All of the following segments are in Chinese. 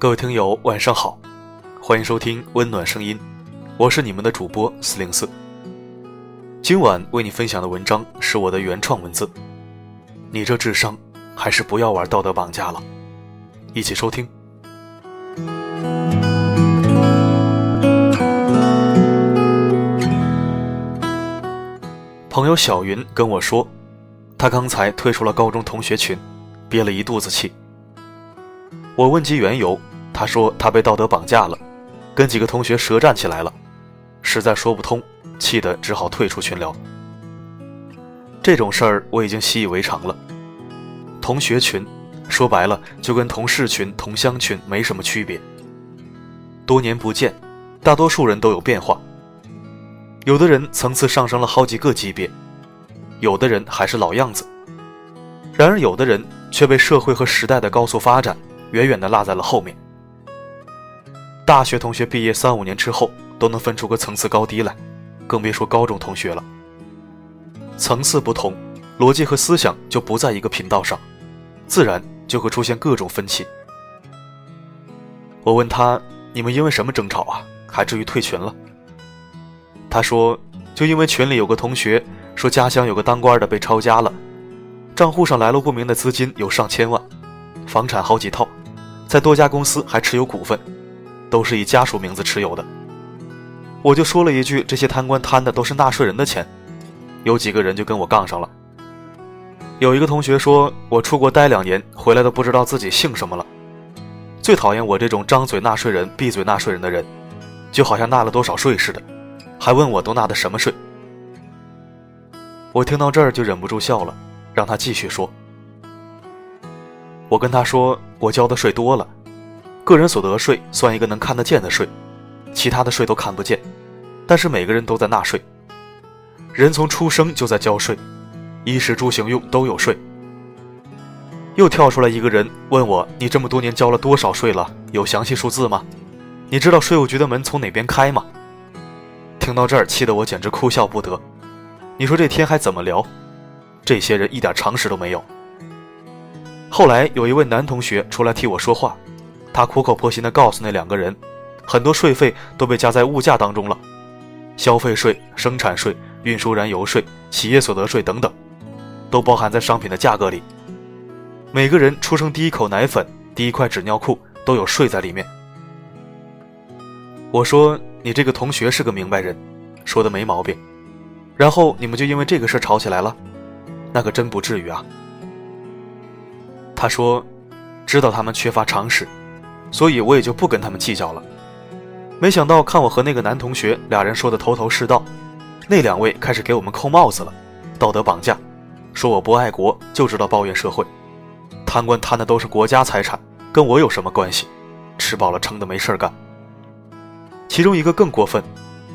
各位听友，晚上好，欢迎收听温暖声音，我是你们的主播四零四。今晚为你分享的文章是我的原创文字，你这智商还是不要玩道德绑架了，一起收听。朋友小云跟我说，她刚才退出了高中同学群，憋了一肚子气。我问及缘由，他说他被道德绑架了，跟几个同学舌战起来了，实在说不通，气得只好退出群聊。这种事儿我已经习以为常了。同学群，说白了就跟同事群、同乡群没什么区别。多年不见，大多数人都有变化。有的人层次上升了好几个级别，有的人还是老样子。然而，有的人却被社会和时代的高速发展远远地落在了后面。大学同学毕业三五年之后都能分出个层次高低来，更别说高中同学了。层次不同，逻辑和思想就不在一个频道上，自然就会出现各种分歧。我问他：“你们因为什么争吵啊？还至于退群了？”他说：“就因为群里有个同学说家乡有个当官的被抄家了，账户上来路不明的资金有上千万，房产好几套，在多家公司还持有股份，都是以家属名字持有的。我就说了一句：这些贪官贪的都是纳税人的钱。有几个人就跟我杠上了。有一个同学说我出国待两年回来都不知道自己姓什么了。最讨厌我这种张嘴纳税人闭嘴纳税人的人，就好像纳了多少税似的。”还问我都纳的什么税？我听到这儿就忍不住笑了，让他继续说。我跟他说，我交的税多了，个人所得税算一个能看得见的税，其他的税都看不见，但是每个人都在纳税。人从出生就在交税，衣食住行用都有税。又跳出来一个人问我：“你这么多年交了多少税了？有详细数字吗？你知道税务局的门从哪边开吗？”听到这儿，气得我简直哭笑不得。你说这天还怎么聊？这些人一点常识都没有。后来有一位男同学出来替我说话，他苦口婆心地告诉那两个人，很多税费都被加在物价当中了，消费税、生产税、运输燃油税、企业所得税等等，都包含在商品的价格里。每个人出生第一口奶粉、第一块纸尿裤都有税在里面。我说。你这个同学是个明白人，说的没毛病。然后你们就因为这个事吵起来了，那可真不至于啊。他说，知道他们缺乏常识，所以我也就不跟他们计较了。没想到看我和那个男同学俩人说的头头是道，那两位开始给我们扣帽子了，道德绑架，说我不爱国，就知道抱怨社会，贪官贪的都是国家财产，跟我有什么关系？吃饱了撑的没事干。其中一个更过分，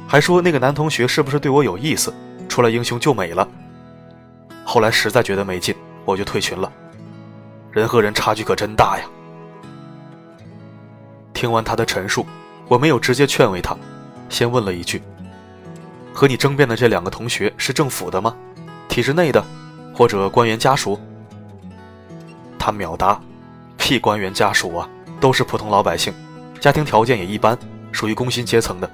还说那个男同学是不是对我有意思，出来英雄救美了。后来实在觉得没劲，我就退群了。人和人差距可真大呀！听完他的陈述，我没有直接劝慰他，先问了一句：“和你争辩的这两个同学是政府的吗？体制内的，或者官员家属？”他秒答：“屁官员家属啊，都是普通老百姓，家庭条件也一般。”属于工薪阶层的，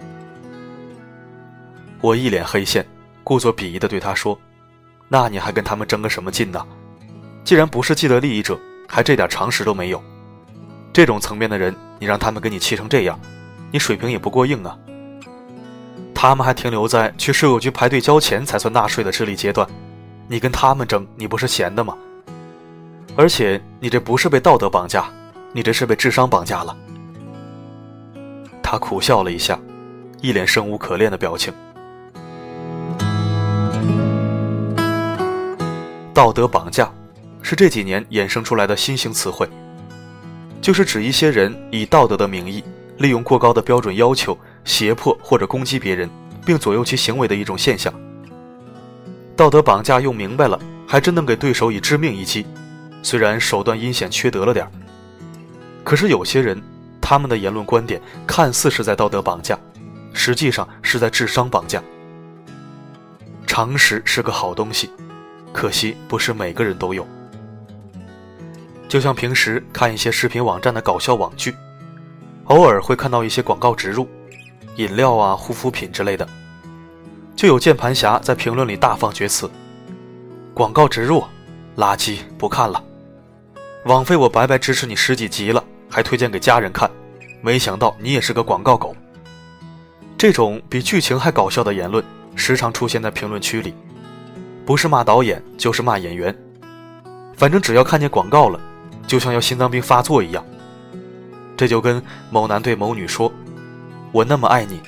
我一脸黑线，故作鄙夷地对他说：“那你还跟他们争个什么劲呢？既然不是既得利益者，还这点常识都没有，这种层面的人，你让他们跟你气成这样，你水平也不过硬啊。他们还停留在去税务局排队交钱才算纳税的智力阶段，你跟他们争，你不是闲的吗？而且你这不是被道德绑架，你这是被智商绑架了。”他苦笑了一下，一脸生无可恋的表情。道德绑架是这几年衍生出来的新型词汇，就是指一些人以道德的名义，利用过高的标准要求胁迫或者攻击别人，并左右其行为的一种现象。道德绑架用明白了，还真能给对手以致命一击，虽然手段阴险缺德了点儿，可是有些人。他们的言论观点看似是在道德绑架，实际上是在智商绑架。常识是个好东西，可惜不是每个人都有。就像平时看一些视频网站的搞笑网剧，偶尔会看到一些广告植入，饮料啊、护肤品之类的，就有键盘侠在评论里大放厥词：“广告植入，垃圾，不看了。枉费我白白支持你十几集了，还推荐给家人看，没想到你也是个广告狗。”这种比剧情还搞笑的言论时常出现在评论区里，不是骂导演就是骂演员，反正只要看见广告了，就像要心脏病发作一样。这就跟某男对某女说：“我那么爱你，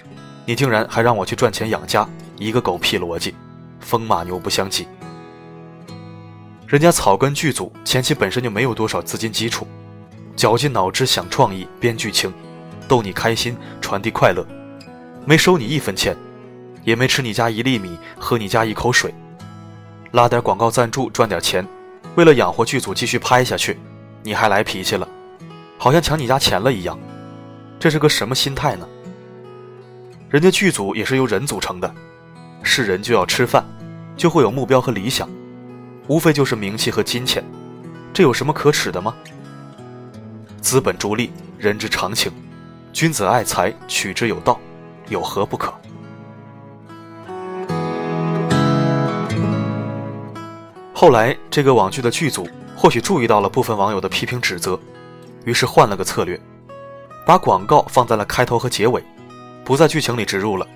你竟然还让我去赚钱养家，一个狗屁逻辑，风马牛不相及。”人家草根剧组前期本身就没有多少资金基础，绞尽脑汁想创意编剧情，逗你开心，传递快乐。没收你一分钱，也没吃你家一粒米，喝你家一口水，拉点广告赞助赚点钱，为了养活剧组继续拍下去，你还来脾气了，好像抢你家钱了一样，这是个什么心态呢？人家剧组也是由人组成的，是人就要吃饭，就会有目标和理想，无非就是名气和金钱，这有什么可耻的吗？资本逐利，人之常情，君子爱财，取之有道。有何不可？后来，这个网剧的剧组或许注意到了部分网友的批评指责，于是换了个策略，把广告放在了开头和结尾，不在剧情里植入了。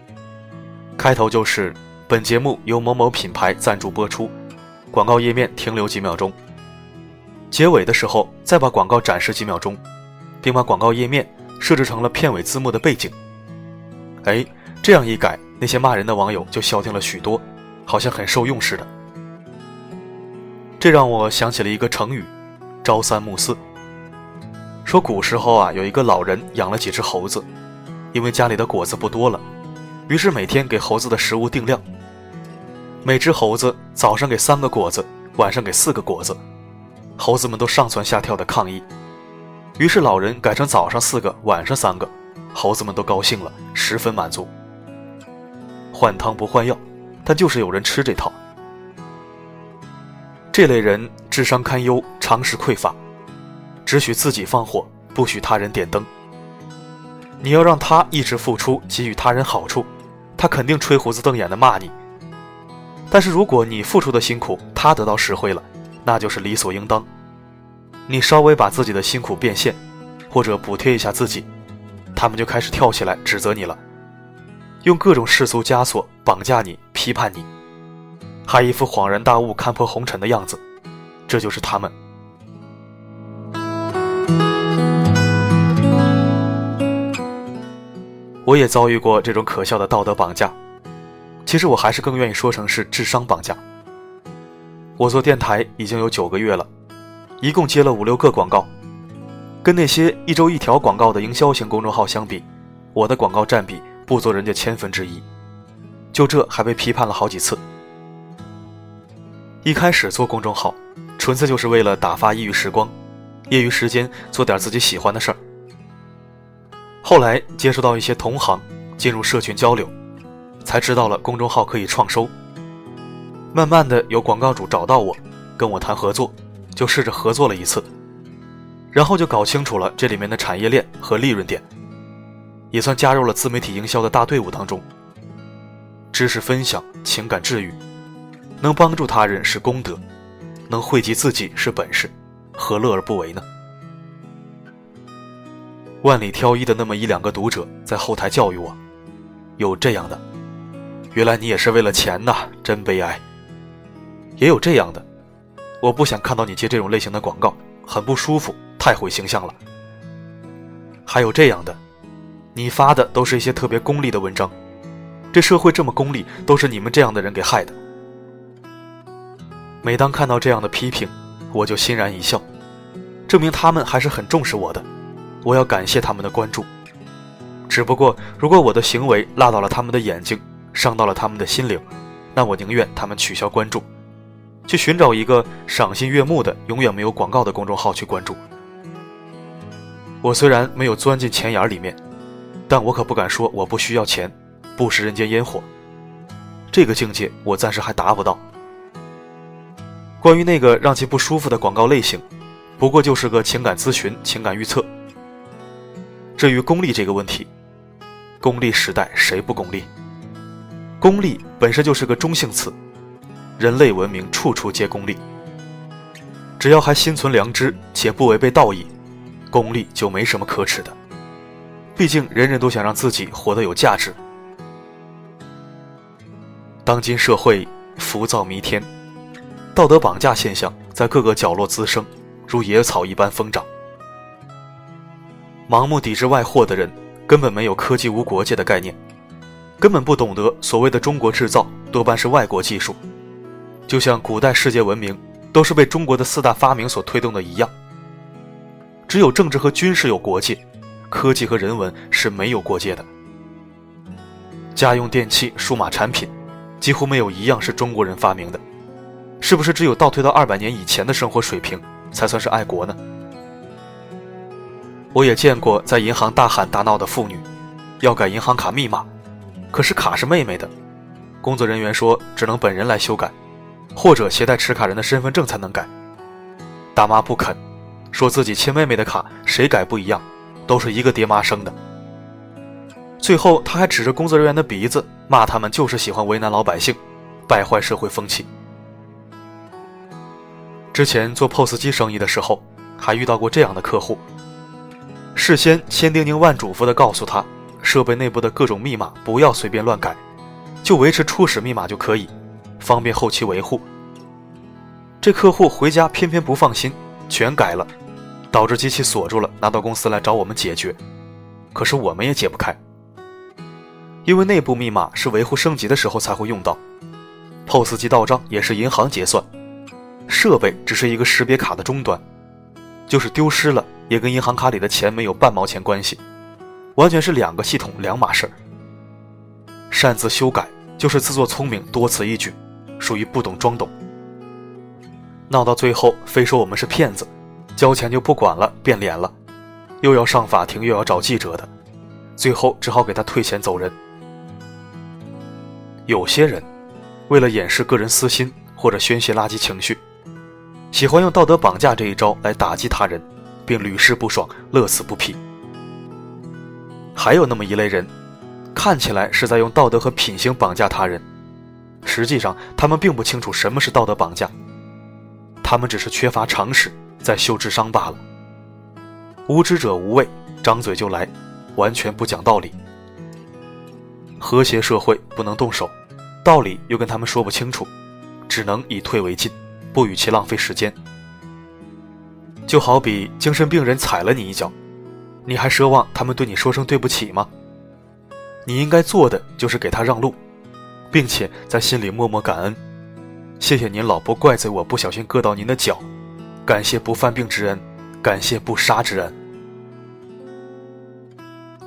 开头就是本节目由某某品牌赞助播出，广告页面停留几秒钟。结尾的时候再把广告展示几秒钟，并把广告页面设置成了片尾字幕的背景。哎，这样一改，那些骂人的网友就消停了许多，好像很受用似的。这让我想起了一个成语“朝三暮四”。说古时候啊，有一个老人养了几只猴子，因为家里的果子不多了，于是每天给猴子的食物定量，每只猴子早上给三个果子，晚上给四个果子，猴子们都上蹿下跳的抗议，于是老人改成早上四个，晚上三个。猴子们都高兴了，十分满足。换汤不换药，但就是有人吃这套。这类人智商堪忧，常识匮乏，只许自己放火，不许他人点灯。你要让他一直付出，给予他人好处，他肯定吹胡子瞪眼的骂你。但是如果你付出的辛苦他得到实惠了，那就是理所应当。你稍微把自己的辛苦变现，或者补贴一下自己。他们就开始跳起来指责你了，用各种世俗枷锁绑架你、批判你，还一副恍然大悟、看破红尘的样子。这就是他们。我也遭遇过这种可笑的道德绑架，其实我还是更愿意说成是智商绑架。我做电台已经有九个月了，一共接了五六个广告。跟那些一周一条广告的营销型公众号相比，我的广告占比不足人家千分之一，就这还被批判了好几次。一开始做公众号，纯粹就是为了打发业余时光，业余时间做点自己喜欢的事儿。后来接触到一些同行，进入社群交流，才知道了公众号可以创收。慢慢的有广告主找到我，跟我谈合作，就试着合作了一次。然后就搞清楚了这里面的产业链和利润点，也算加入了自媒体营销的大队伍当中。知识分享、情感治愈，能帮助他人是功德，能惠及自己是本事，何乐而不为呢？万里挑一的那么一两个读者在后台教育我，有这样的，原来你也是为了钱呐，真悲哀。也有这样的，我不想看到你接这种类型的广告，很不舒服。太毁形象了。还有这样的，你发的都是一些特别功利的文章，这社会这么功利，都是你们这样的人给害的。每当看到这样的批评，我就欣然一笑，证明他们还是很重视我的，我要感谢他们的关注。只不过，如果我的行为辣到了他们的眼睛，伤到了他们的心灵，那我宁愿他们取消关注，去寻找一个赏心悦目的、永远没有广告的公众号去关注。我虽然没有钻进钱眼里面，但我可不敢说我不需要钱，不食人间烟火。这个境界我暂时还达不到。关于那个让其不舒服的广告类型，不过就是个情感咨询、情感预测。至于功利这个问题，功利时代谁不功利？功利本身就是个中性词，人类文明处处皆功利。只要还心存良知且不违背道义，功利就没什么可耻的。毕竟人人都想让自己活得有价值。当今社会浮躁弥天，道德绑架现象在各个角落滋生，如野草一般疯长。盲目抵制外货的人，根本没有科技无国界的概念。根本不懂得所谓的中国制造多半是外国技术，就像古代世界文明都是被中国的四大发明所推动的一样。只有政治和军事有国界，科技和人文是没有国界的。家用电器、数码产品，几乎没有一样是中国人发明的，是不是只有倒退到二百年以前的生活水平才算是爱国呢？我也见过在银行大喊大闹的妇女，要改银行卡密码。可是卡是妹妹的，工作人员说只能本人来修改，或者携带持卡人的身份证才能改。大妈不肯，说自己亲妹妹的卡，谁改不一样，都是一个爹妈生的。最后，他还指着工作人员的鼻子骂他们就是喜欢为难老百姓，败坏社会风气。之前做 POS 机生意的时候，还遇到过这样的客户，事先千叮咛万嘱咐的告诉他。设备内部的各种密码不要随便乱改，就维持初始密码就可以，方便后期维护。这客户回家偏偏不放心，全改了，导致机器锁住了，拿到公司来找我们解决。可是我们也解不开，因为内部密码是维护升级的时候才会用到，POS 机到账也是银行结算，设备只是一个识别卡的终端，就是丢失了也跟银行卡里的钱没有半毛钱关系。完全是两个系统两码事儿。擅自修改就是自作聪明，多此一举，属于不懂装懂。闹到最后，非说我们是骗子，交钱就不管了，变脸了，又要上法庭，又要找记者的，最后只好给他退钱走人。有些人为了掩饰个人私心或者宣泄垃圾情绪，喜欢用道德绑架这一招来打击他人，并屡试不爽，乐此不疲。还有那么一类人，看起来是在用道德和品行绑架他人，实际上他们并不清楚什么是道德绑架，他们只是缺乏常识，在秀智商罢了。无知者无畏，张嘴就来，完全不讲道理。和谐社会不能动手，道理又跟他们说不清楚，只能以退为进，不与其浪费时间。就好比精神病人踩了你一脚。你还奢望他们对你说声对不起吗？你应该做的就是给他让路，并且在心里默默感恩，谢谢您老不怪罪我不小心硌到您的脚，感谢不犯病之恩，感谢不杀之恩。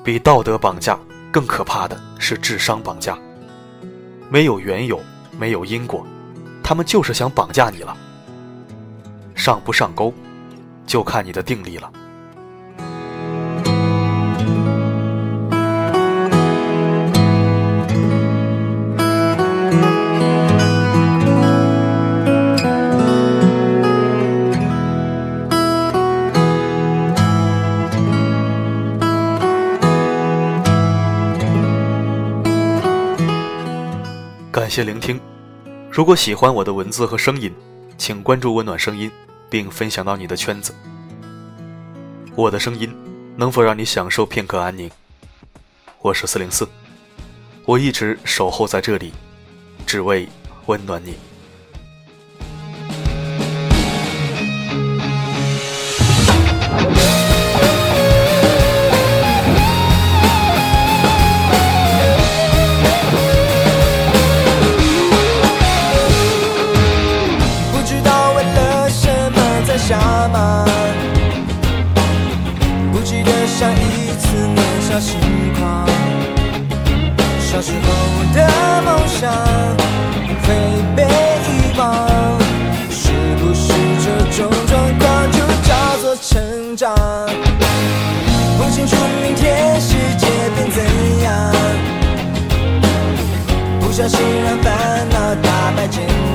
比道德绑架更可怕的是智商绑架，没有缘由，没有因果，他们就是想绑架你了。上不上钩，就看你的定力了。感谢聆听。如果喜欢我的文字和声音，请关注“温暖声音”，并分享到你的圈子。我的声音能否让你享受片刻安宁？我是四零四，我一直守候在这里，只为温暖你。心让烦恼打败坚